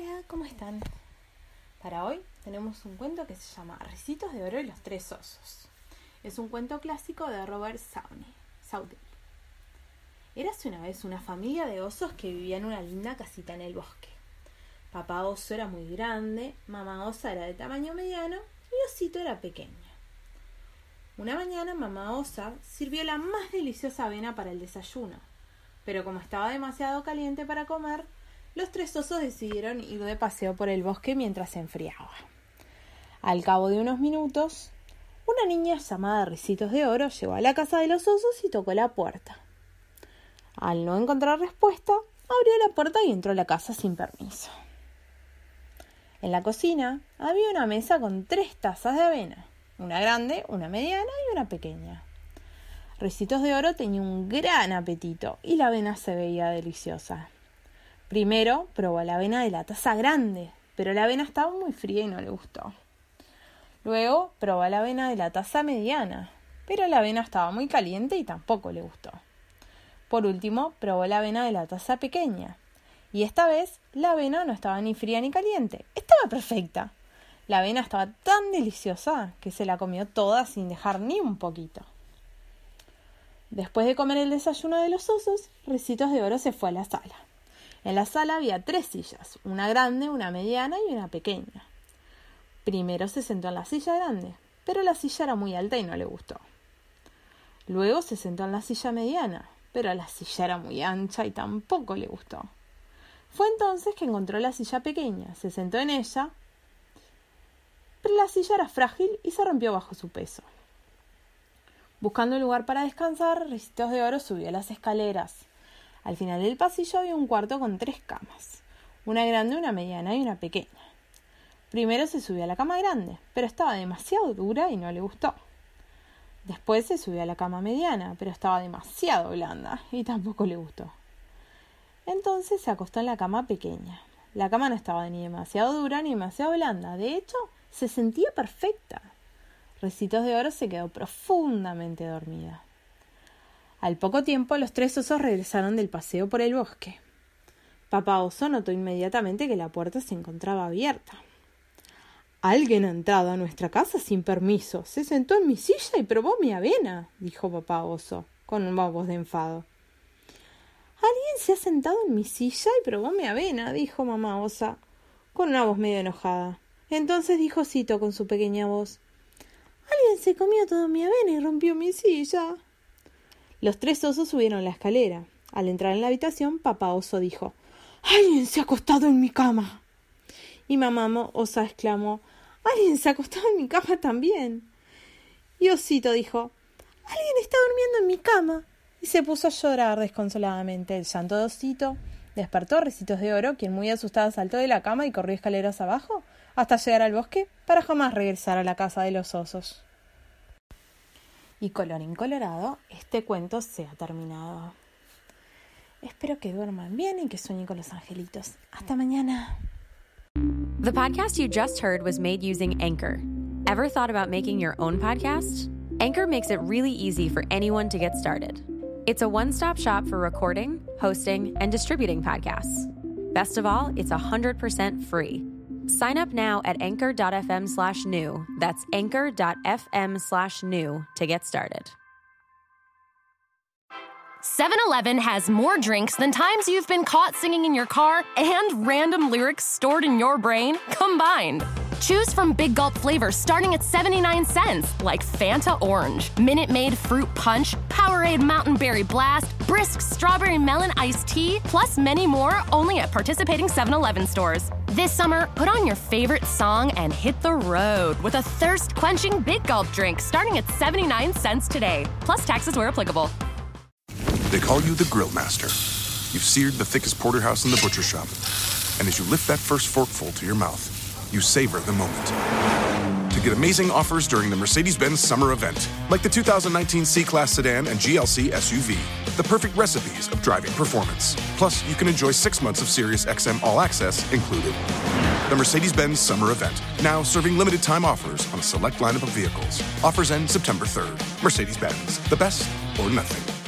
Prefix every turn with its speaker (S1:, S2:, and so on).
S1: Hola, ¿cómo están? Para hoy tenemos un cuento que se llama Recitos de Oro y los Tres Osos. Es un cuento clásico de Robert Saudel. Érase una vez una familia de osos que vivía en una linda casita en el bosque. Papá oso era muy grande, mamá osa era de tamaño mediano y osito era pequeño. Una mañana mamá osa sirvió la más deliciosa avena para el desayuno, pero como estaba demasiado caliente para comer, los tres osos decidieron ir de paseo por el bosque mientras se enfriaba. Al cabo de unos minutos, una niña llamada Ricitos de Oro llegó a la casa de los osos y tocó la puerta. Al no encontrar respuesta, abrió la puerta y entró a la casa sin permiso. En la cocina había una mesa con tres tazas de avena, una grande, una mediana y una pequeña. Ricitos de Oro tenía un gran apetito y la avena se veía deliciosa. Primero probó la avena de la taza grande, pero la avena estaba muy fría y no le gustó. Luego probó la avena de la taza mediana, pero la avena estaba muy caliente y tampoco le gustó. Por último, probó la avena de la taza pequeña, y esta vez la avena no estaba ni fría ni caliente, estaba perfecta. La avena estaba tan deliciosa que se la comió toda sin dejar ni un poquito. Después de comer el desayuno de los osos, Ricitos de Oro se fue a la sala. En la sala había tres sillas, una grande, una mediana y una pequeña. Primero se sentó en la silla grande, pero la silla era muy alta y no le gustó. Luego se sentó en la silla mediana, pero la silla era muy ancha y tampoco le gustó. Fue entonces que encontró la silla pequeña, se sentó en ella, pero la silla era frágil y se rompió bajo su peso. Buscando un lugar para descansar, Ricitos de Oro subió las escaleras. Al final del pasillo había un cuarto con tres camas, una grande, una mediana y una pequeña. Primero se subió a la cama grande, pero estaba demasiado dura y no le gustó. Después se subió a la cama mediana, pero estaba demasiado blanda y tampoco le gustó. Entonces se acostó en la cama pequeña. La cama no estaba ni demasiado dura ni demasiado blanda, de hecho, se sentía perfecta. Recitos de Oro se quedó profundamente dormida. Al poco tiempo los tres osos regresaron del paseo por el bosque. Papá oso notó inmediatamente que la puerta se encontraba abierta. Alguien ha entrado a nuestra casa sin permiso. Se sentó en mi silla y probó mi avena, dijo papá oso, con una voz de enfado. Alguien se ha sentado en mi silla y probó mi avena, dijo mamá osa, con una voz medio enojada. Entonces dijo Cito con su pequeña voz. Alguien se comió toda mi avena y rompió mi silla. Los tres osos subieron la escalera. Al entrar en la habitación, papá oso dijo Alguien se ha acostado en mi cama. Y mamá osa exclamó Alguien se ha acostado en mi cama también. Y Osito dijo Alguien está durmiendo en mi cama. Y se puso a llorar desconsoladamente. El llanto de Osito despertó Recitos de Oro, quien muy asustada saltó de la cama y corrió escaleras abajo hasta llegar al bosque para jamás regresar a la casa de los osos. Y colorín colorado, este cuento se ha terminado. Espero que duerman bien y que sueñen con los angelitos. Hasta mañana.
S2: The podcast you just heard was made using Anchor. Ever thought about making your own podcast? Anchor makes it really easy for anyone to get started. It's a one stop shop for recording, hosting, and distributing podcasts. Best of all, it's 100% free. Sign up now at anchor.fm slash new. That's anchor.fm slash new to get started.
S3: 7 Eleven has more drinks than times you've been caught singing in your car and random lyrics stored in your brain combined. Choose from Big Gulp flavors starting at 79 cents, like Fanta Orange, Minute Maid Fruit Punch, Powerade Mountain Berry Blast, Brisk Strawberry Melon Iced Tea, plus many more only at participating 7 Eleven stores. This summer, put on your favorite song and hit the road with a thirst quenching Big Gulp drink starting at 79 cents today, plus taxes where applicable.
S4: They call you the Grill Master. You've seared the thickest porterhouse in the butcher shop And as you lift that first forkful to your mouth, you savor the moment. To get amazing offers during the Mercedes Benz summer event, like the 2019 C Class sedan and GLC SUV, the perfect recipes of driving performance. Plus, you can enjoy six months of Sirius XM All Access included. The Mercedes Benz summer event, now serving limited time offers on a select lineup of vehicles. Offers end September 3rd. Mercedes Benz, the best or nothing.